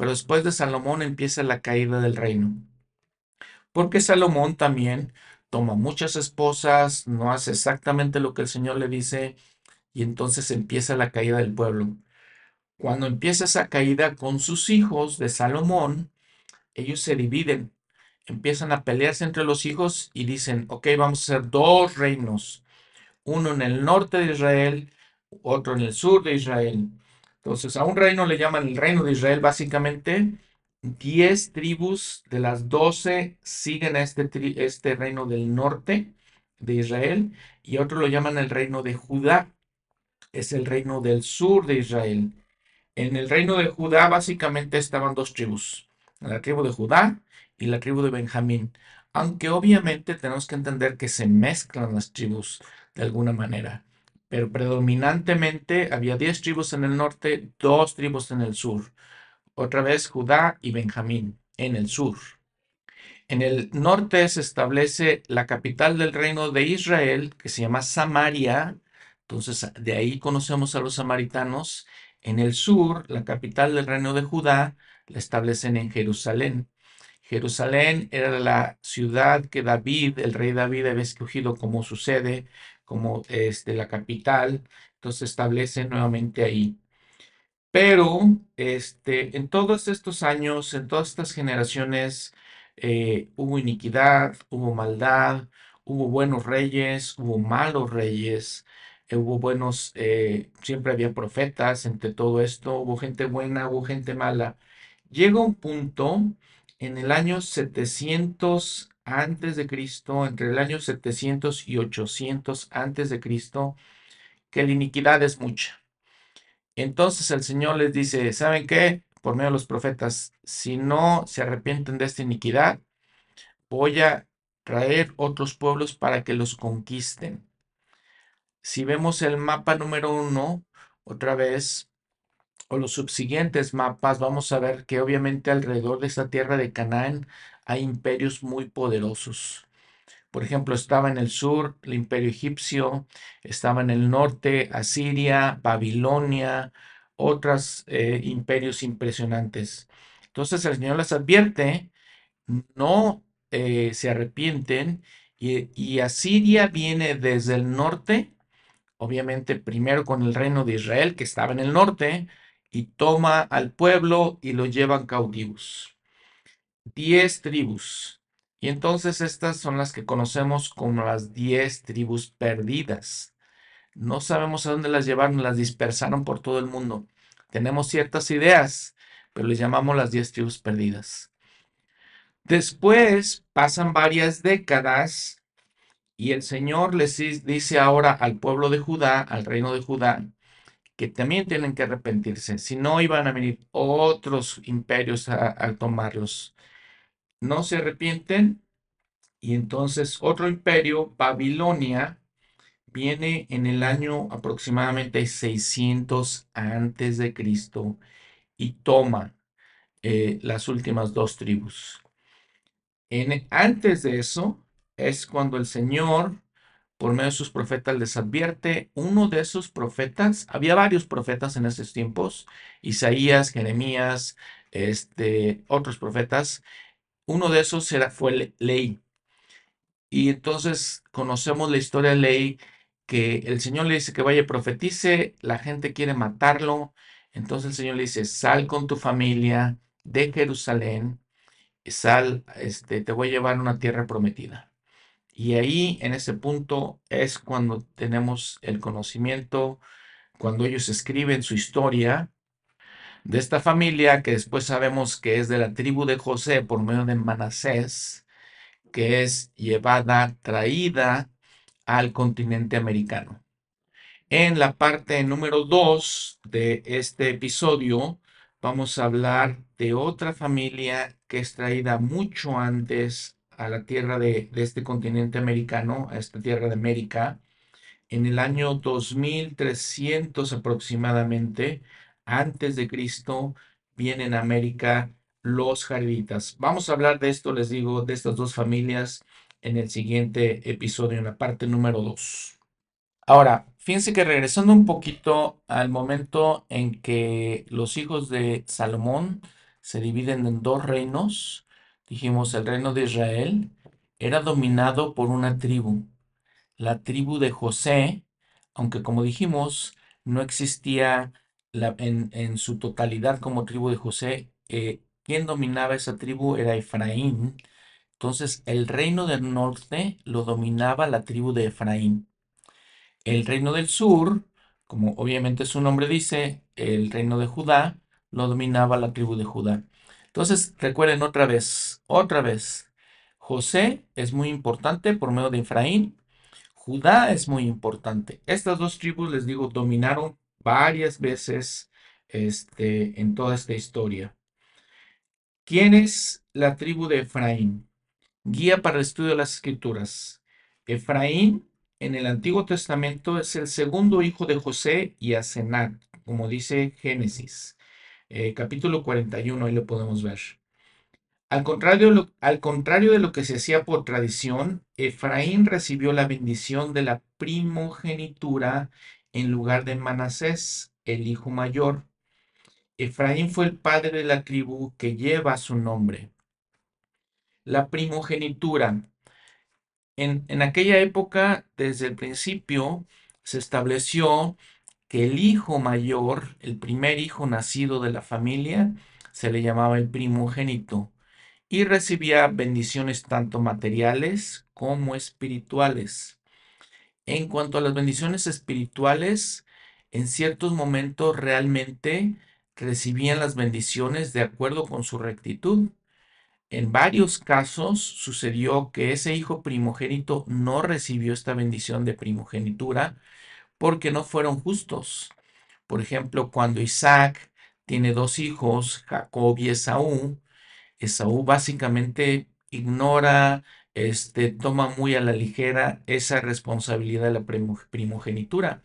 pero después de Salomón empieza la caída del reino. Porque Salomón también toma muchas esposas, no hace exactamente lo que el Señor le dice, y entonces empieza la caída del pueblo. Cuando empieza esa caída con sus hijos de Salomón, ellos se dividen, empiezan a pelearse entre los hijos y dicen, ok, vamos a hacer dos reinos uno en el norte de Israel, otro en el sur de Israel. Entonces, a un reino le llaman el reino de Israel, básicamente. Diez tribus de las doce siguen a este, este reino del norte de Israel y otro lo llaman el reino de Judá. Es el reino del sur de Israel. En el reino de Judá básicamente estaban dos tribus, la tribu de Judá y la tribu de Benjamín. Aunque obviamente tenemos que entender que se mezclan las tribus de alguna manera. Pero predominantemente había 10 tribus en el norte, dos tribus en el sur. Otra vez Judá y Benjamín en el sur. En el norte se establece la capital del reino de Israel, que se llama Samaria. Entonces, de ahí conocemos a los samaritanos. En el sur, la capital del reino de Judá la establecen en Jerusalén. Jerusalén era la ciudad que David, el rey David, había escogido como su sede como este, la capital, entonces se establece nuevamente ahí. Pero este, en todos estos años, en todas estas generaciones, eh, hubo iniquidad, hubo maldad, hubo buenos reyes, hubo malos reyes, eh, hubo buenos, eh, siempre había profetas entre todo esto, hubo gente buena, hubo gente mala. Llega un punto en el año 700 antes de Cristo, entre el año 700 y 800 antes de Cristo, que la iniquidad es mucha. Entonces el Señor les dice, ¿saben qué? Por medio de los profetas, si no se arrepienten de esta iniquidad, voy a traer otros pueblos para que los conquisten. Si vemos el mapa número uno, otra vez, o los subsiguientes mapas, vamos a ver que obviamente alrededor de esta tierra de Canaán hay imperios muy poderosos. Por ejemplo, estaba en el sur el imperio egipcio, estaba en el norte Asiria, Babilonia, otros eh, imperios impresionantes. Entonces el Señor les advierte, no eh, se arrepienten y, y Asiria viene desde el norte, obviamente primero con el reino de Israel que estaba en el norte, y toma al pueblo y lo llevan cautivos. Diez tribus. Y entonces estas son las que conocemos como las diez tribus perdidas. No sabemos a dónde las llevaron, las dispersaron por todo el mundo. Tenemos ciertas ideas, pero les llamamos las diez tribus perdidas. Después pasan varias décadas y el Señor les dice ahora al pueblo de Judá, al reino de Judá, que también tienen que arrepentirse, si no iban a venir otros imperios a, tomarlos. No se arrepienten y entonces otro imperio, Babilonia, viene en el año aproximadamente 600 antes de Cristo y toma eh, las últimas dos tribus. En, antes de eso es cuando el Señor por medio de sus profetas les advierte. Uno de esos profetas, había varios profetas en esos tiempos, Isaías, Jeremías, este, otros profetas. Uno de esos era, fue Ley. Y entonces conocemos la historia de Ley, que el Señor le dice que vaya profetice, la gente quiere matarlo. Entonces el Señor le dice, sal con tu familia de Jerusalén, sal, este, te voy a llevar a una tierra prometida. Y ahí, en ese punto, es cuando tenemos el conocimiento, cuando ellos escriben su historia de esta familia, que después sabemos que es de la tribu de José por medio de Manasés, que es llevada, traída al continente americano. En la parte número 2 de este episodio, vamos a hablar de otra familia que es traída mucho antes a la tierra de, este continente americano, a esta tierra de América, en el año 2300 aproximadamente, antes de Cristo, vienen a América los jariditas. Vamos a hablar de esto, les digo, de estas dos familias en el siguiente episodio, en la parte número 2. Ahora, fíjense que regresando un poquito al momento en que los hijos de Salomón se dividen en dos reinos, dijimos, el reino de Israel era dominado por una tribu, la tribu de José, aunque como dijimos, no existía en, su totalidad como tribu de José, eh, quien dominaba esa tribu era Efraín. Entonces el reino del norte lo dominaba la tribu de Efraín. El reino del sur, como obviamente su nombre dice, el reino de Judá, lo dominaba la tribu de Judá. Entonces, recuerden otra vez, otra vez, José es muy importante por medio de Efraín, Judá es muy importante. Estas dos tribus, les digo, dominaron varias veces este, en toda esta historia. ¿Quién es la tribu de Efraín? Guía para el estudio de las escrituras. Efraín en el Antiguo Testamento es el segundo hijo de José y Asenat, como dice Génesis. Eh, capítulo 41, ahí lo podemos ver. Al contrario, al contrario de lo que se hacía por tradición, Efraín recibió la bendición de la primogenitura en lugar de Manasés, el hijo mayor. Efraín fue el padre de la tribu que lleva su nombre. La primogenitura. En, en aquella época, desde el principio, se estableció que el hijo mayor, el primer hijo nacido de la familia, se le llamaba el primogénito y recibía bendiciones tanto materiales como espirituales. En cuanto a las bendiciones espirituales, en ciertos momentos realmente recibían las bendiciones de acuerdo con su rectitud. En varios casos sucedió que ese hijo primogénito no recibió esta bendición de primogenitura porque no fueron justos. Por ejemplo, cuando Isaac tiene dos hijos, Jacob y Esaú, Esaú básicamente ignora, este, toma muy a la ligera esa responsabilidad de la primogenitura,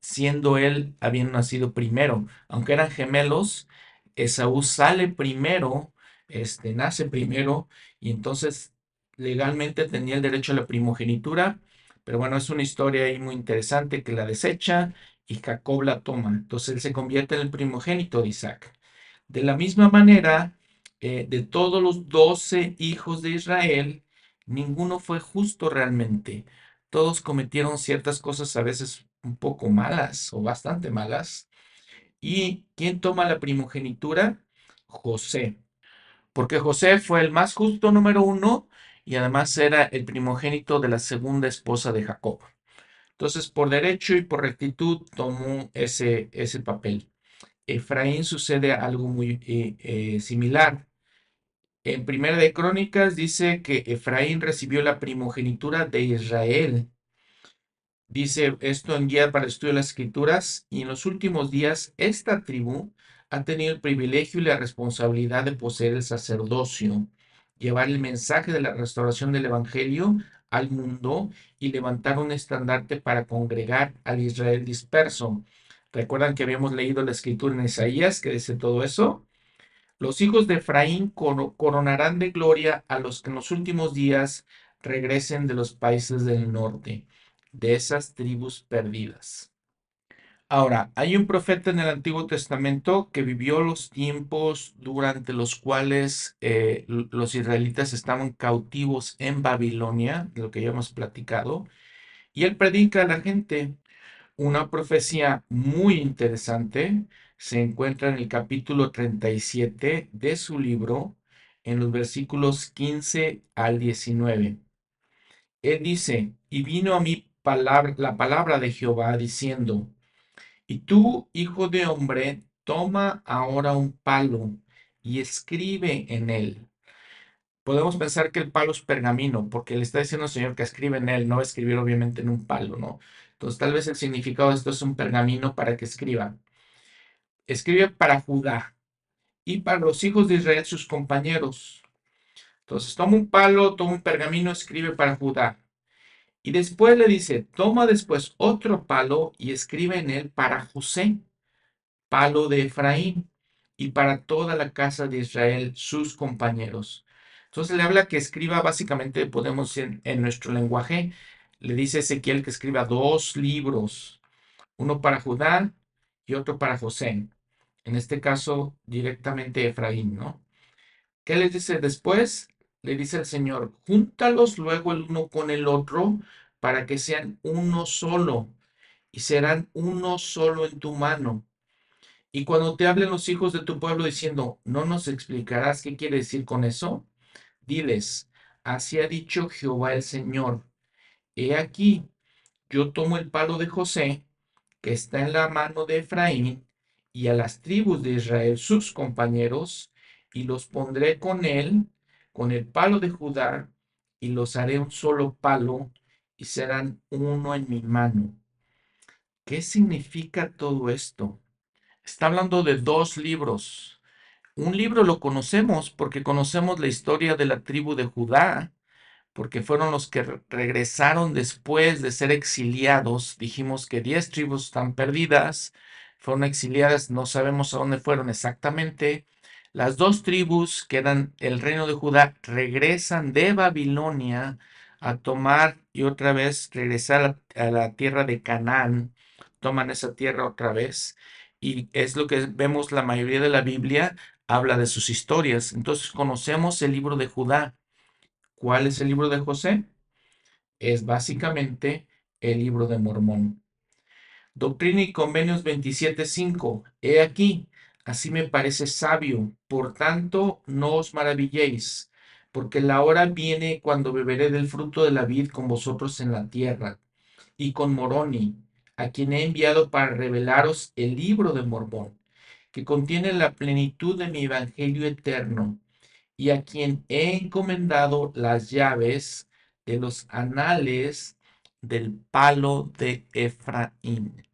siendo él habiendo nacido primero. Aunque eran gemelos, Esaú sale primero, este, nace primero, y entonces legalmente tenía el derecho a la primogenitura, pero bueno, es una historia ahí muy interesante que la desecha y Jacob la toma. Entonces él se convierte en el primogénito de Isaac. De la misma manera, eh, de todos los doce hijos de Israel, ninguno fue justo realmente. Todos cometieron ciertas cosas a veces un poco malas o bastante malas. ¿Y quién toma la primogenitura? José. Porque José fue el más justo número uno y además era el primogénito de la segunda esposa de Jacob. Entonces, por derecho y por rectitud tomó ese, ese papel. Efraín sucede algo muy eh, eh, similar. En Primera de Crónicas dice que Efraín recibió la primogenitura de Israel. Dice esto en Guía para el Estudio de las Escrituras, y en los últimos días esta tribu ha tenido el privilegio y la responsabilidad de poseer el sacerdocio, llevar el mensaje de la restauración del Evangelio al mundo y levantar un estandarte para congregar al Israel disperso. ¿Recuerdan que habíamos leído la escritura en Isaías que dice todo eso? Los hijos de Efraín coronarán de gloria a los que en los últimos días regresen de los países del norte, de esas tribus perdidas. Ahora, hay un profeta en el Antiguo Testamento que vivió los tiempos durante los cuales eh, los israelitas estaban cautivos en Babilonia, de lo que ya hemos platicado, y él predica a la gente una profecía muy interesante. Se encuentra en el capítulo 37 de su libro, en los versículos 15 al 19. Él dice, y vino a mí la palabra de Jehová diciendo, y tú, hijo de hombre, toma ahora un palo y escribe en él. Podemos pensar que el palo es pergamino, porque le está diciendo al Señor que escribe en él, no va a escribir obviamente en un palo, ¿no? Entonces tal vez el significado de esto es un pergamino para que escriba. Escribe para Judá y para los hijos de Israel, sus compañeros. Entonces toma un palo, toma un pergamino, escribe para Judá. Y después le dice, toma después otro palo y escribe en él para José, palo de Efraín, y para toda la casa de Israel, sus compañeros. Entonces le habla que escriba básicamente, podemos en, en nuestro lenguaje, le dice Ezequiel que escriba dos libros, uno para Judá y otro para José. En este caso, directamente Efraín, ¿no? ¿Qué les dice después? le dice el Señor, júntalos luego el uno con el otro para que sean uno solo y serán uno solo en tu mano. Y cuando te hablen los hijos de tu pueblo diciendo, ¿no nos explicarás qué quiere decir con eso? Diles, así ha dicho Jehová el Señor. He aquí, yo tomo el palo de José, que está en la mano de Efraín, y a las tribus de Israel, sus compañeros, y los pondré con él con el palo de Judá y los haré un solo palo y serán uno en mi mano. ¿Qué significa todo esto? Está hablando de dos libros. Un libro lo conocemos porque conocemos la historia de la tribu de Judá, porque fueron los que regresaron después de ser exiliados. Dijimos que diez tribus están perdidas, fueron exiliadas, no sabemos a dónde fueron exactamente, las dos tribus que eran el reino de Judá regresan de Babilonia a tomar y otra vez regresar a la tierra de Canaán. Toman esa tierra otra vez. Y es lo que vemos la mayoría de la Biblia habla de sus historias. Entonces conocemos el libro de Judá. ¿Cuál es el libro de José? Es básicamente el libro de Mormón. Doctrina y Convenios 27.5. He aquí, Así me parece sabio. Por tanto, no os maravilléis, porque la hora viene cuando beberé del fruto de la vid con vosotros en la tierra, y con Moroni, a quien he enviado para revelaros el libro de Morbón, que contiene la plenitud de mi evangelio eterno, y a quien he encomendado las llaves de los anales del palo de Efraín.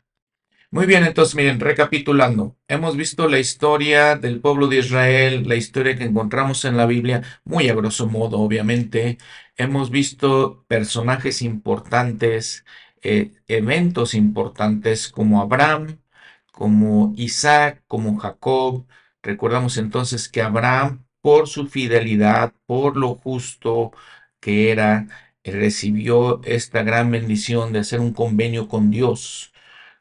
Muy bien, entonces miren, recapitulando, hemos visto la historia del pueblo de Israel, la historia que encontramos en la Biblia, muy a grosso modo, obviamente. Hemos visto personajes importantes, eh, eventos importantes como Abraham, como Isaac, como Jacob. Recordamos entonces que Abraham, por su fidelidad, por lo justo, que era, recibió esta gran bendición de hacer un convenio con Dios.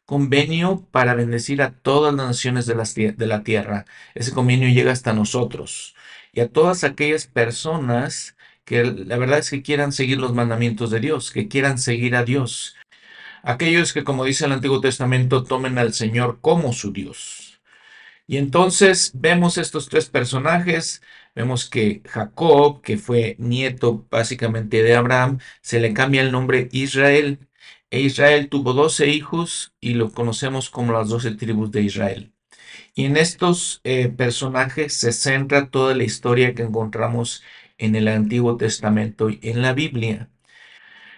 Convenio para bendecir a todas las naciones de la, de la tierra. Ese convenio llega hasta nosotros y a todas aquellas personas que la verdad es que quieran seguir los mandamientos de Dios, que quieran seguir a Dios. Aquellos que, como dice el Antiguo Testamento, tomen al Señor como su Dios. Y entonces vemos estos tres personajes, vemos que Jacob, que fue nieto básicamente de Abraham, se le cambia el nombre Israel. E Israel tuvo doce hijos y lo conocemos como las doce tribus de Israel. Y en estos eh, personajes se centra toda la historia que encontramos en el Antiguo Testamento y en la Biblia.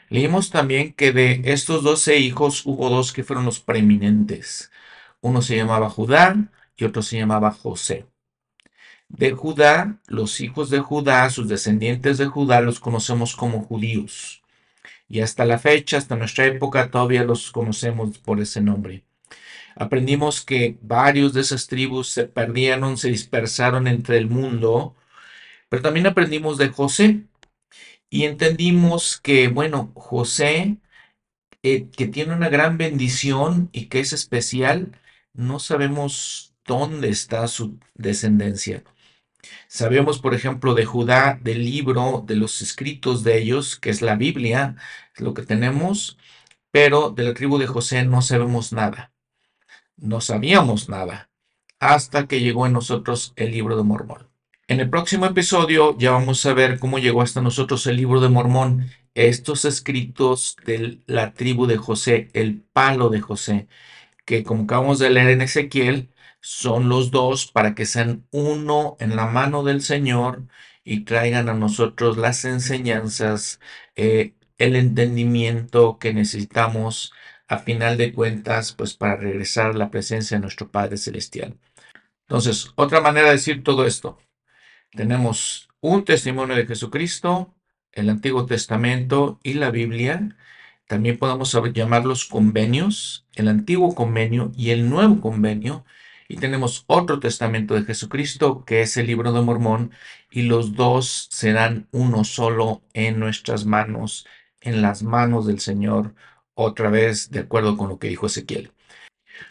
Leímos también que de estos doce hijos hubo dos que fueron los preeminentes. Uno se llamaba Judá y otro se llamaba José. De Judá, los hijos de Judá, sus descendientes de Judá, los conocemos como judíos. Y hasta la fecha, hasta nuestra época, todavía los conocemos por ese nombre. Aprendimos que varios de esas tribus se perdieron, se dispersaron entre el mundo, pero también aprendimos de José y entendimos que, bueno, José, eh, que tiene una gran bendición y que es especial, no sabemos dónde está su descendencia. Sabemos, por ejemplo, de Judá, del libro, de los escritos de ellos, que es la Biblia, es lo que tenemos, pero de la tribu de José no sabemos nada. No sabíamos nada hasta que llegó en nosotros el libro de Mormón. En el próximo episodio ya vamos a ver cómo llegó hasta nosotros el libro de Mormón, estos escritos de la tribu de José, el palo de José, que como acabamos de leer en Ezequiel, son los dos para que sean uno en la mano del Señor y traigan a nosotros las enseñanzas, eh, el entendimiento que necesitamos a final de cuentas, pues para regresar a la presencia de nuestro Padre Celestial. Entonces, otra manera de decir todo esto. Tenemos un testimonio de Jesucristo, el Antiguo Testamento y la Biblia. También podemos llamarlos convenios, el Antiguo Convenio y el Nuevo Convenio. Y tenemos otro testamento de Jesucristo, que es el libro de Mormón, y los dos serán uno solo en nuestras manos, en las manos del Señor, otra vez de acuerdo con lo que dijo Ezequiel.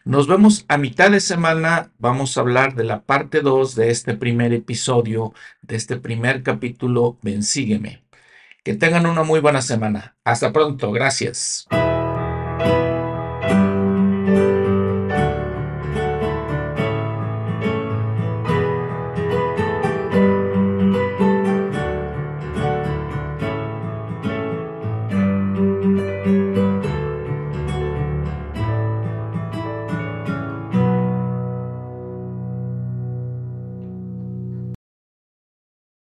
Nos vemos a mitad de semana. Vamos a hablar de la parte 2 de este primer episodio, de este primer capítulo. Ven, sígueme. Que tengan una muy buena semana. Hasta pronto. Gracias.